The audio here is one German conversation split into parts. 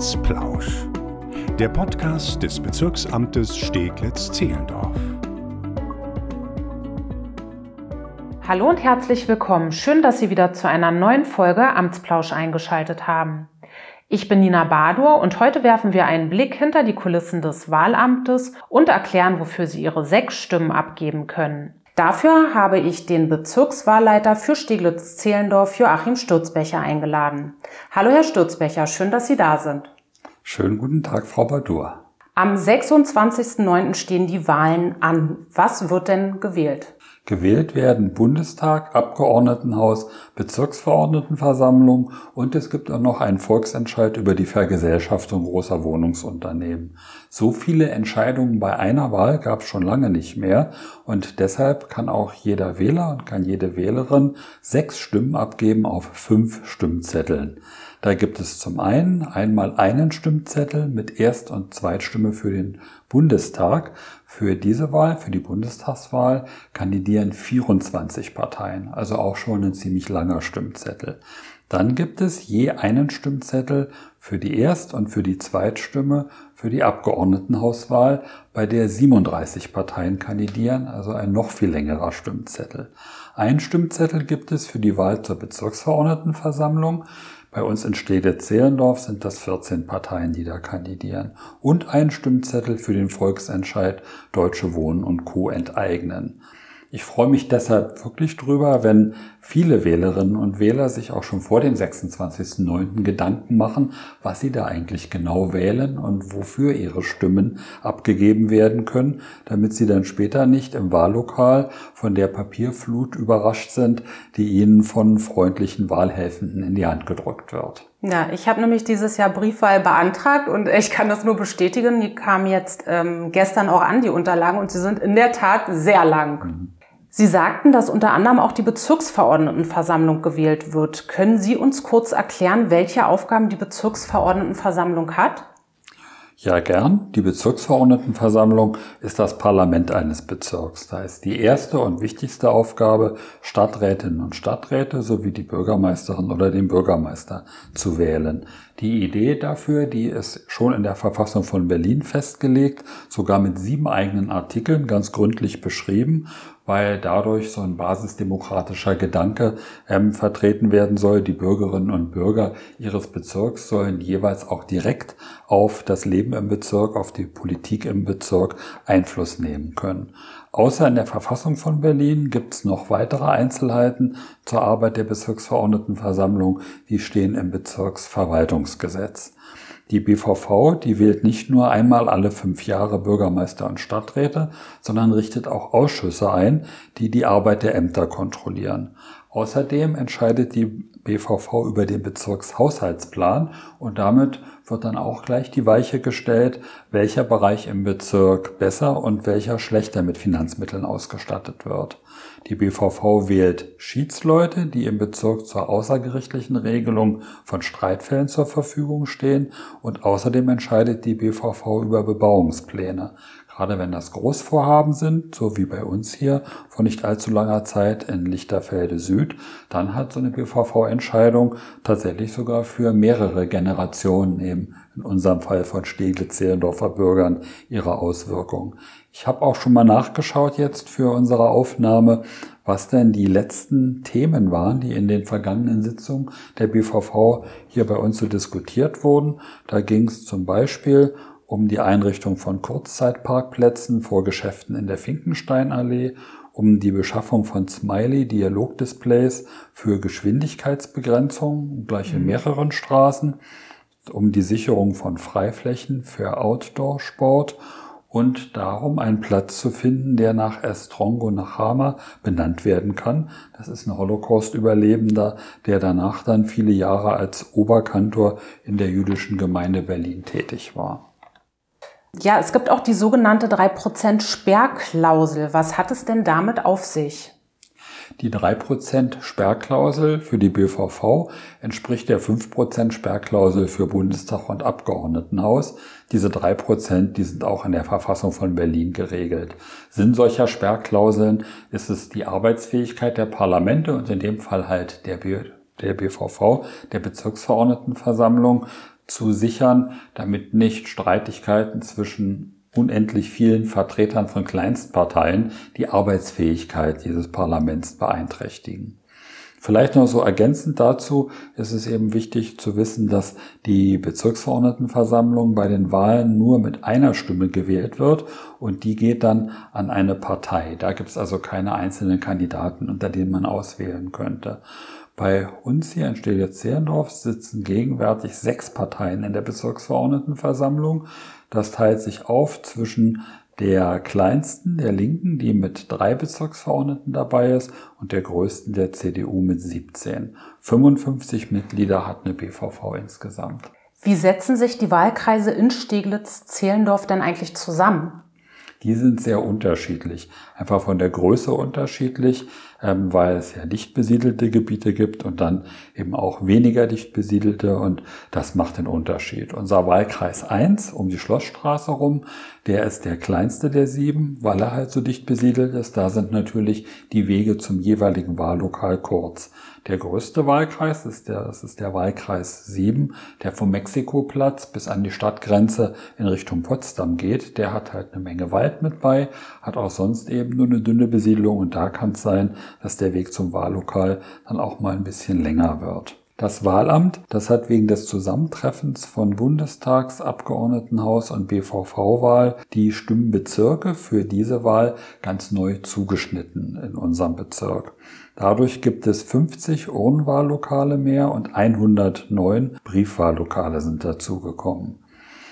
Amtsplausch. Der Podcast des Bezirksamtes Steglitz-Zehlendorf. Hallo und herzlich willkommen. Schön, dass Sie wieder zu einer neuen Folge Amtsplausch eingeschaltet haben. Ich bin Nina Badur und heute werfen wir einen Blick hinter die Kulissen des Wahlamtes und erklären, wofür Sie Ihre sechs Stimmen abgeben können. Dafür habe ich den Bezirkswahlleiter für Steglitz-Zehlendorf, Joachim Sturzbecher, eingeladen. Hallo, Herr Sturzbecher, schön, dass Sie da sind. Schönen guten Tag, Frau Badur. Am 26.09. stehen die Wahlen an. Was wird denn gewählt? Gewählt werden Bundestag, Abgeordnetenhaus, Bezirksverordnetenversammlung und es gibt auch noch einen Volksentscheid über die Vergesellschaftung großer Wohnungsunternehmen. So viele Entscheidungen bei einer Wahl gab es schon lange nicht mehr und deshalb kann auch jeder Wähler und kann jede Wählerin sechs Stimmen abgeben auf fünf Stimmzetteln. Da gibt es zum einen einmal einen Stimmzettel mit Erst- und Zweitstimme für den Bundestag. Für diese Wahl, für die Bundestagswahl, kandidieren 24 Parteien, also auch schon ein ziemlich langer Stimmzettel. Dann gibt es je einen Stimmzettel für die Erst- und für die Zweitstimme für die Abgeordnetenhauswahl, bei der 37 Parteien kandidieren, also ein noch viel längerer Stimmzettel. Ein Stimmzettel gibt es für die Wahl zur Bezirksverordnetenversammlung. Bei uns in Stede-Zehlendorf sind das 14 Parteien, die da kandidieren. Und ein Stimmzettel für den Volksentscheid Deutsche Wohnen und Co. enteignen. Ich freue mich deshalb wirklich drüber, wenn viele Wählerinnen und Wähler sich auch schon vor dem 26.09. Gedanken machen, was sie da eigentlich genau wählen und wofür ihre Stimmen abgegeben werden können, damit sie dann später nicht im Wahllokal von der Papierflut überrascht sind, die ihnen von freundlichen Wahlhelfenden in die Hand gedrückt wird. Ja, ich habe nämlich dieses Jahr Briefwahl beantragt und ich kann das nur bestätigen. Die kamen jetzt ähm, gestern auch an, die Unterlagen, und sie sind in der Tat sehr lang. Mhm. Sie sagten, dass unter anderem auch die Bezirksverordnetenversammlung gewählt wird. Können Sie uns kurz erklären, welche Aufgaben die Bezirksverordnetenversammlung hat? Ja, gern. Die Bezirksverordnetenversammlung ist das Parlament eines Bezirks. Da ist die erste und wichtigste Aufgabe, Stadträtinnen und Stadträte sowie die Bürgermeisterin oder den Bürgermeister zu wählen. Die Idee dafür, die ist schon in der Verfassung von Berlin festgelegt, sogar mit sieben eigenen Artikeln ganz gründlich beschrieben weil dadurch so ein basisdemokratischer Gedanke ähm, vertreten werden soll. Die Bürgerinnen und Bürger ihres Bezirks sollen jeweils auch direkt auf das Leben im Bezirk, auf die Politik im Bezirk Einfluss nehmen können. Außer in der Verfassung von Berlin gibt es noch weitere Einzelheiten zur Arbeit der Bezirksverordnetenversammlung, die stehen im Bezirksverwaltungsgesetz. Die BVV, die wählt nicht nur einmal alle fünf Jahre Bürgermeister und Stadträte, sondern richtet auch Ausschüsse ein, die die Arbeit der Ämter kontrollieren. Außerdem entscheidet die BVV über den Bezirkshaushaltsplan und damit wird dann auch gleich die Weiche gestellt, welcher Bereich im Bezirk besser und welcher schlechter mit Finanzmitteln ausgestattet wird. Die BVV wählt Schiedsleute, die im Bezirk zur außergerichtlichen Regelung von Streitfällen zur Verfügung stehen und außerdem entscheidet die BVV über Bebauungspläne. Gerade wenn das Großvorhaben sind, so wie bei uns hier vor nicht allzu langer Zeit in Lichterfelde Süd, dann hat so eine BVV-Entscheidung tatsächlich sogar für mehrere Generationen, eben in unserem Fall von Steglitz-Zehlendorfer Bürgern, ihre Auswirkungen. Ich habe auch schon mal nachgeschaut jetzt für unsere Aufnahme, was denn die letzten Themen waren, die in den vergangenen Sitzungen der BVV hier bei uns so diskutiert wurden. Da ging es zum Beispiel um die Einrichtung von Kurzzeitparkplätzen vor Geschäften in der Finkensteinallee, um die Beschaffung von Smiley-Dialogdisplays für Geschwindigkeitsbegrenzung, gleich in mhm. mehreren Straßen, um die Sicherung von Freiflächen für Outdoor-Sport und darum einen Platz zu finden, der nach Estrongo Nachama benannt werden kann. Das ist ein Holocaust-Überlebender, der danach dann viele Jahre als Oberkantor in der jüdischen Gemeinde Berlin tätig war. Ja, es gibt auch die sogenannte 3% Sperrklausel. Was hat es denn damit auf sich? Die 3% Sperrklausel für die BVV entspricht der 5% Sperrklausel für Bundestag und Abgeordnetenhaus. Diese 3%, die sind auch in der Verfassung von Berlin geregelt. Sinn solcher Sperrklauseln ist es die Arbeitsfähigkeit der Parlamente und in dem Fall halt der, BVV, der Bezirksverordnetenversammlung, zu sichern, damit nicht Streitigkeiten zwischen unendlich vielen Vertretern von Kleinstparteien die Arbeitsfähigkeit dieses Parlaments beeinträchtigen. Vielleicht noch so ergänzend dazu ist es eben wichtig zu wissen, dass die Bezirksverordnetenversammlung bei den Wahlen nur mit einer Stimme gewählt wird und die geht dann an eine Partei. Da gibt es also keine einzelnen Kandidaten, unter denen man auswählen könnte. Bei uns hier in Steglitz-Zehlendorf sitzen gegenwärtig sechs Parteien in der Bezirksverordnetenversammlung. Das teilt sich auf zwischen der kleinsten, der Linken, die mit drei Bezirksverordneten dabei ist, und der größten, der CDU mit 17. 55 Mitglieder hat eine BVV insgesamt. Wie setzen sich die Wahlkreise in Steglitz-Zehlendorf denn eigentlich zusammen? Die sind sehr unterschiedlich. Einfach von der Größe unterschiedlich, ähm, weil es ja dicht besiedelte Gebiete gibt und dann eben auch weniger dicht besiedelte und das macht den Unterschied. Unser Wahlkreis 1 um die Schlossstraße rum, der ist der kleinste der sieben, weil er halt so dicht besiedelt ist. Da sind natürlich die Wege zum jeweiligen Wahllokal kurz. Der größte Wahlkreis ist der, das ist der Wahlkreis 7, der vom Mexikoplatz bis an die Stadtgrenze in Richtung Potsdam geht. Der hat halt eine Menge Wald mit bei, hat auch sonst eben nur eine dünne Besiedelung und da kann es sein, dass der Weg zum Wahllokal dann auch mal ein bisschen länger wird. Das Wahlamt, das hat wegen des Zusammentreffens von Bundestagsabgeordnetenhaus und BVV-Wahl die Stimmenbezirke für diese Wahl ganz neu zugeschnitten in unserem Bezirk. Dadurch gibt es 50 Urnenwahllokale mehr und 109 Briefwahllokale sind dazugekommen.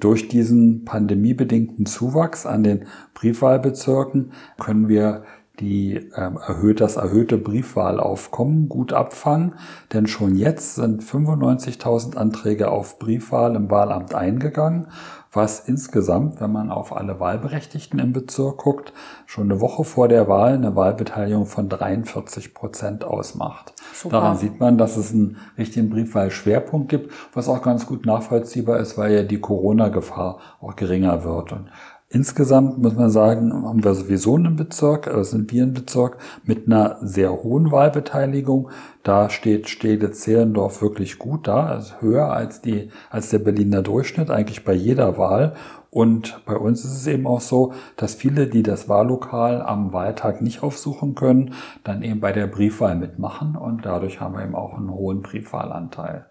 Durch diesen pandemiebedingten Zuwachs an den Briefwahlbezirken können wir die ähm, erhöht, das erhöhte Briefwahlaufkommen gut abfangen, denn schon jetzt sind 95.000 Anträge auf Briefwahl im Wahlamt eingegangen, was insgesamt, wenn man auf alle Wahlberechtigten im Bezirk guckt, schon eine Woche vor der Wahl eine Wahlbeteiligung von 43 Prozent ausmacht. Super. Daran sieht man, dass es einen richtigen Briefwahlschwerpunkt gibt, was auch ganz gut nachvollziehbar ist, weil ja die Corona-Gefahr auch geringer wird. Und Insgesamt muss man sagen, haben wir sowieso einen Bezirk, also sind wir ein Bezirk mit einer sehr hohen Wahlbeteiligung. Da steht Stede-Zehlendorf wirklich gut da, also höher als die, als der Berliner Durchschnitt, eigentlich bei jeder Wahl. Und bei uns ist es eben auch so, dass viele, die das Wahllokal am Wahltag nicht aufsuchen können, dann eben bei der Briefwahl mitmachen und dadurch haben wir eben auch einen hohen Briefwahlanteil.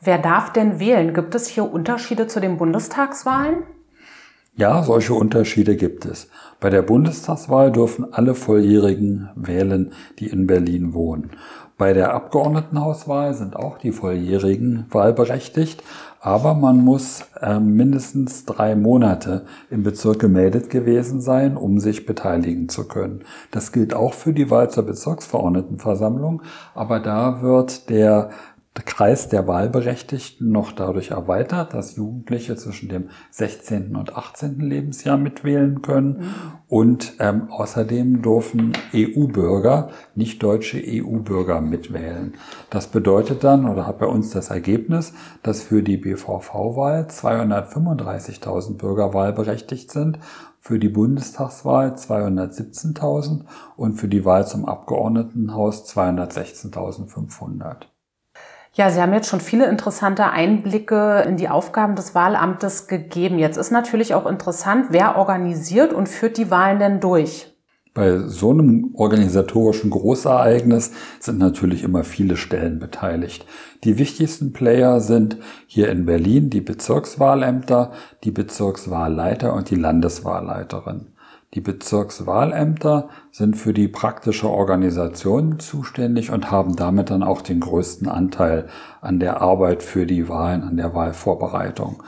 Wer darf denn wählen? Gibt es hier Unterschiede zu den Bundestagswahlen? Ja, solche Unterschiede gibt es. Bei der Bundestagswahl dürfen alle Volljährigen wählen, die in Berlin wohnen. Bei der Abgeordnetenhauswahl sind auch die Volljährigen wahlberechtigt, aber man muss äh, mindestens drei Monate im Bezirk gemeldet gewesen sein, um sich beteiligen zu können. Das gilt auch für die Wahl zur Bezirksverordnetenversammlung, aber da wird der der Kreis der Wahlberechtigten noch dadurch erweitert, dass Jugendliche zwischen dem 16. und 18. Lebensjahr mitwählen können. Mhm. Und ähm, außerdem dürfen EU-Bürger, nicht deutsche EU-Bürger mitwählen. Das bedeutet dann, oder hat bei uns das Ergebnis, dass für die BVV-Wahl 235.000 Bürger wahlberechtigt sind für die Bundestagswahl 217.000 und für die Wahl zum Abgeordnetenhaus 216.500. Ja, Sie haben jetzt schon viele interessante Einblicke in die Aufgaben des Wahlamtes gegeben. Jetzt ist natürlich auch interessant, wer organisiert und führt die Wahlen denn durch? Bei so einem organisatorischen Großereignis sind natürlich immer viele Stellen beteiligt. Die wichtigsten Player sind hier in Berlin die Bezirkswahlämter, die Bezirkswahlleiter und die Landeswahlleiterin. Die Bezirkswahlämter sind für die praktische Organisation zuständig und haben damit dann auch den größten Anteil an der Arbeit für die Wahlen, an der Wahlvorbereitung.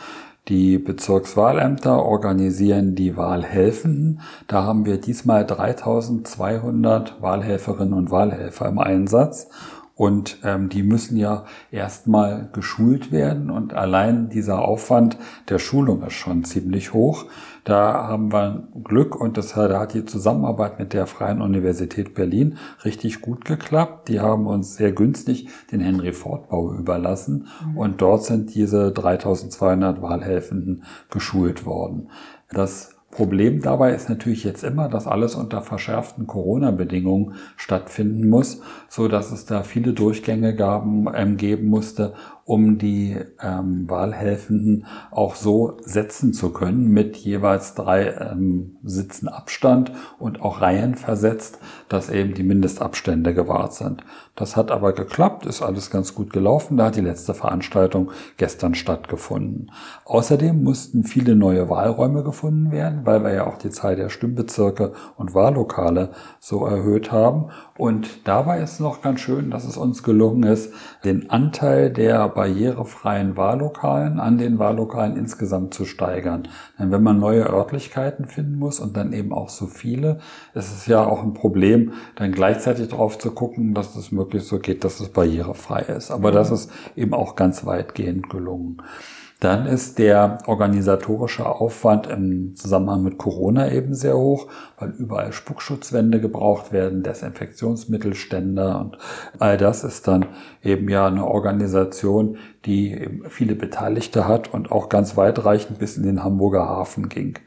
Die Bezirkswahlämter organisieren die Wahlhelfenden. Da haben wir diesmal 3200 Wahlhelferinnen und Wahlhelfer im Einsatz. Und ähm, die müssen ja erstmal geschult werden und allein dieser Aufwand der Schulung ist schon ziemlich hoch. Da haben wir Glück und das, da hat die Zusammenarbeit mit der Freien Universität Berlin richtig gut geklappt. Die haben uns sehr günstig den Henry Ford Bau überlassen mhm. und dort sind diese 3200 Wahlhelfenden geschult worden. Das Problem dabei ist natürlich jetzt immer, dass alles unter verschärften Corona-Bedingungen stattfinden muss, so dass es da viele Durchgänge gaben, ähm, geben musste, um die ähm, Wahlhelfenden auch so setzen zu können mit jeweils drei ähm, Sitzen Abstand und auch Reihen versetzt, dass eben die Mindestabstände gewahrt sind. Das hat aber geklappt, ist alles ganz gut gelaufen. Da hat die letzte Veranstaltung gestern stattgefunden. Außerdem mussten viele neue Wahlräume gefunden werden, weil wir ja auch die Zahl der Stimmbezirke und Wahllokale so erhöht haben. Und dabei ist noch ganz schön, dass es uns gelungen ist, den Anteil der barrierefreien Wahllokalen an den Wahllokalen insgesamt zu steigern. Denn wenn man neue Örtlichkeiten finden muss und dann eben auch so viele, ist es ja auch ein Problem, dann gleichzeitig darauf zu gucken, dass es möglichst so geht, dass es barrierefrei ist. Aber das ist eben auch ganz weitgehend gelungen. Dann ist der organisatorische Aufwand im Zusammenhang mit Corona eben sehr hoch, weil überall Spuckschutzwände gebraucht werden, Desinfektionsmittelständer und all das ist dann eben ja eine Organisation, die viele Beteiligte hat und auch ganz weitreichend bis in den Hamburger Hafen ging.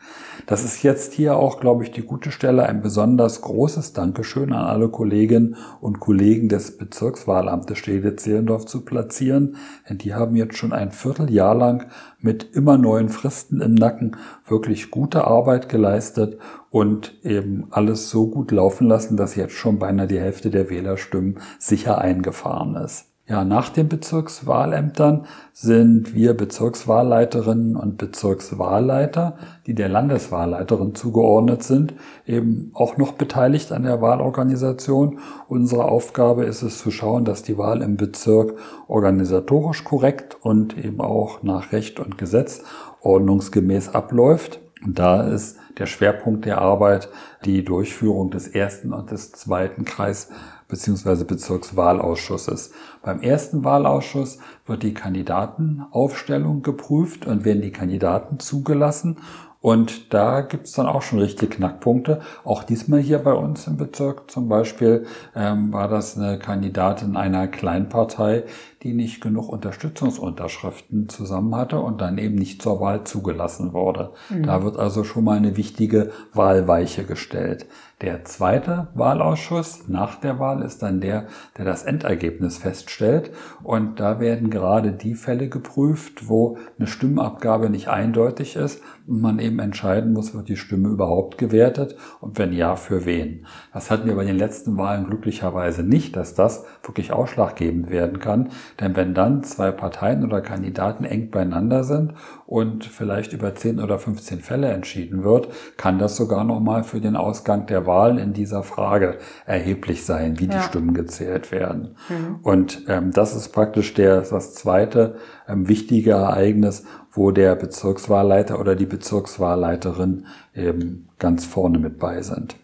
Das ist jetzt hier auch, glaube ich, die gute Stelle, ein besonders großes Dankeschön an alle Kolleginnen und Kollegen des Bezirkswahlamtes Stede-Zehlendorf zu platzieren, denn die haben jetzt schon ein Vierteljahr lang mit immer neuen Fristen im Nacken wirklich gute Arbeit geleistet und eben alles so gut laufen lassen, dass jetzt schon beinahe die Hälfte der Wählerstimmen sicher eingefahren ist. Ja, nach den Bezirkswahlämtern sind wir Bezirkswahlleiterinnen und Bezirkswahlleiter, die der Landeswahlleiterin zugeordnet sind, eben auch noch beteiligt an der Wahlorganisation. Unsere Aufgabe ist es zu schauen, dass die Wahl im Bezirk organisatorisch korrekt und eben auch nach Recht und Gesetz ordnungsgemäß abläuft. Und da ist der Schwerpunkt der Arbeit die Durchführung des ersten und des zweiten Kreis bzw. Bezirkswahlausschusses. Beim ersten Wahlausschuss wird die Kandidatenaufstellung geprüft und werden die Kandidaten zugelassen. Und da gibt's dann auch schon richtige Knackpunkte. Auch diesmal hier bei uns im Bezirk zum Beispiel ähm, war das eine Kandidatin einer Kleinpartei, die nicht genug Unterstützungsunterschriften zusammen hatte und dann eben nicht zur Wahl zugelassen wurde. Mhm. Da wird also schon mal eine wichtige Wahlweiche gestellt. Der zweite Wahlausschuss nach der Wahl ist dann der, der das Endergebnis feststellt. Und da werden gerade die Fälle geprüft, wo eine Stimmabgabe nicht eindeutig ist und man eben entscheiden muss, wird die Stimme überhaupt gewertet und wenn ja, für wen. Das hatten wir bei den letzten Wahlen glücklicherweise nicht, dass das wirklich ausschlaggebend werden kann. Denn wenn dann zwei Parteien oder Kandidaten eng beieinander sind und vielleicht über 10 oder 15 Fälle entschieden wird, kann das sogar nochmal für den Ausgang der Wahl in dieser Frage erheblich sein, wie ja. die Stimmen gezählt werden. Mhm. Und ähm, das ist praktisch der, das zweite ähm, wichtige Ereignis, wo der Bezirkswahlleiter oder die Bezirkswahlleiterin eben ganz vorne mit bei sind.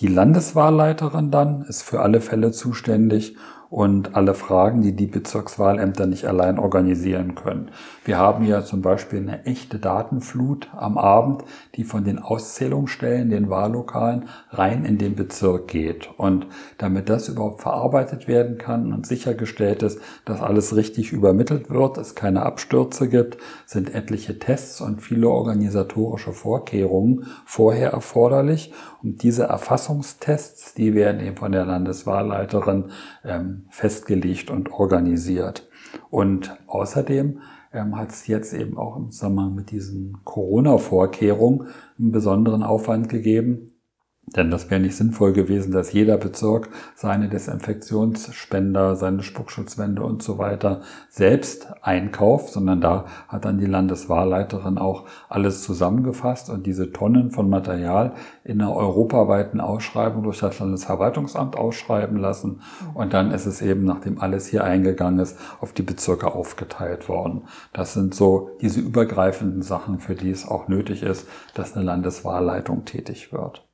Die Landeswahlleiterin dann ist für alle Fälle zuständig und alle Fragen, die die Bezirkswahlämter nicht allein organisieren können. Wir haben ja zum Beispiel eine echte Datenflut am Abend, die von den Auszählungsstellen, den Wahllokalen rein in den Bezirk geht. Und damit das überhaupt verarbeitet werden kann und sichergestellt ist, dass alles richtig übermittelt wird, es keine Abstürze gibt, sind etliche Tests und viele organisatorische Vorkehrungen vorher erforderlich. Und diese Erfassungstests, die werden eben von der Landeswahlleiterin ähm, festgelegt und organisiert. Und außerdem ähm, hat es jetzt eben auch im Zusammenhang mit diesen Corona-Vorkehrungen einen besonderen Aufwand gegeben, denn das wäre nicht sinnvoll gewesen, dass jeder Bezirk seine Desinfektionsspender, seine Spuckschutzwände und so weiter selbst einkauft, sondern da hat dann die Landeswahlleiterin auch alles zusammengefasst und diese Tonnen von Material in einer europaweiten Ausschreibung durch das Landesverwaltungsamt ausschreiben lassen. Und dann ist es eben, nachdem alles hier eingegangen ist, auf die Bezirke aufgeteilt worden. Das sind so diese übergreifenden Sachen, für die es auch nötig ist, dass eine Landeswahlleitung tätig wird.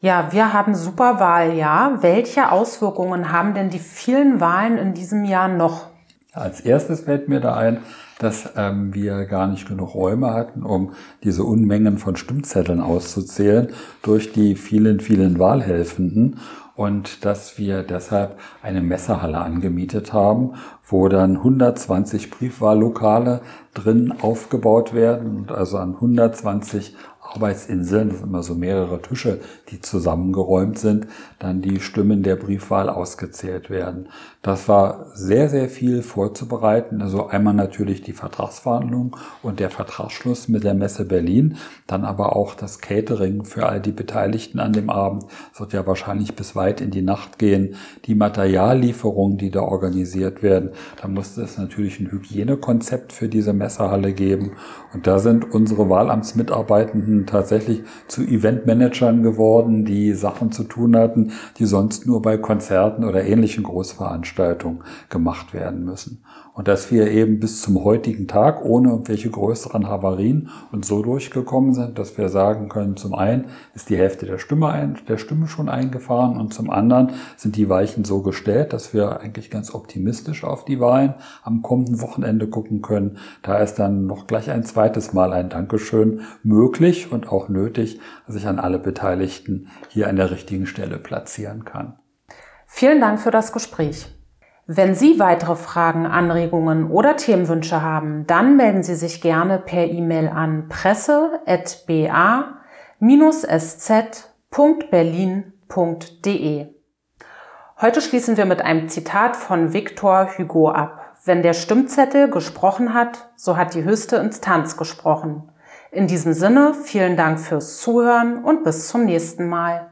Ja, wir haben Superwahljahr. Welche Auswirkungen haben denn die vielen Wahlen in diesem Jahr noch? Als erstes fällt mir da ein, dass ähm, wir gar nicht genug Räume hatten, um diese Unmengen von Stimmzetteln auszuzählen durch die vielen, vielen Wahlhelfenden und dass wir deshalb eine Messerhalle angemietet haben, wo dann 120 Briefwahllokale drin aufgebaut werden und also an 120 Arbeitsinseln, das sind immer so mehrere Tische, die zusammengeräumt sind, dann die Stimmen der Briefwahl ausgezählt werden. Das war sehr, sehr viel vorzubereiten. Also einmal natürlich die Vertragsverhandlungen und der Vertragsschluss mit der Messe Berlin, dann aber auch das Catering für all die Beteiligten an dem Abend. Das wird ja wahrscheinlich bis weit in die Nacht gehen. Die Materiallieferungen, die da organisiert werden. Da musste es natürlich ein Hygienekonzept für diese Messehalle geben. Und da sind unsere Wahlamtsmitarbeitenden tatsächlich zu Eventmanagern geworden, die Sachen zu tun hatten, die sonst nur bei Konzerten oder ähnlichen Großveranstaltungen gemacht werden müssen. Und dass wir eben bis zum heutigen Tag ohne irgendwelche größeren Havarien und so durchgekommen sind, dass wir sagen können, zum einen ist die Hälfte der Stimme, ein, der Stimme schon eingefahren und zum anderen sind die Weichen so gestellt, dass wir eigentlich ganz optimistisch auf die Wahlen am kommenden Wochenende gucken können. Da ist dann noch gleich ein zweites Mal ein Dankeschön möglich und auch nötig, dass ich an alle Beteiligten hier an der richtigen Stelle platzieren kann. Vielen Dank für das Gespräch. Wenn Sie weitere Fragen, Anregungen oder Themenwünsche haben, dann melden Sie sich gerne per E-Mail an presse.ba-sz.berlin.de. Heute schließen wir mit einem Zitat von Victor Hugo ab. Wenn der Stimmzettel gesprochen hat, so hat die höchste Instanz gesprochen. In diesem Sinne, vielen Dank fürs Zuhören und bis zum nächsten Mal.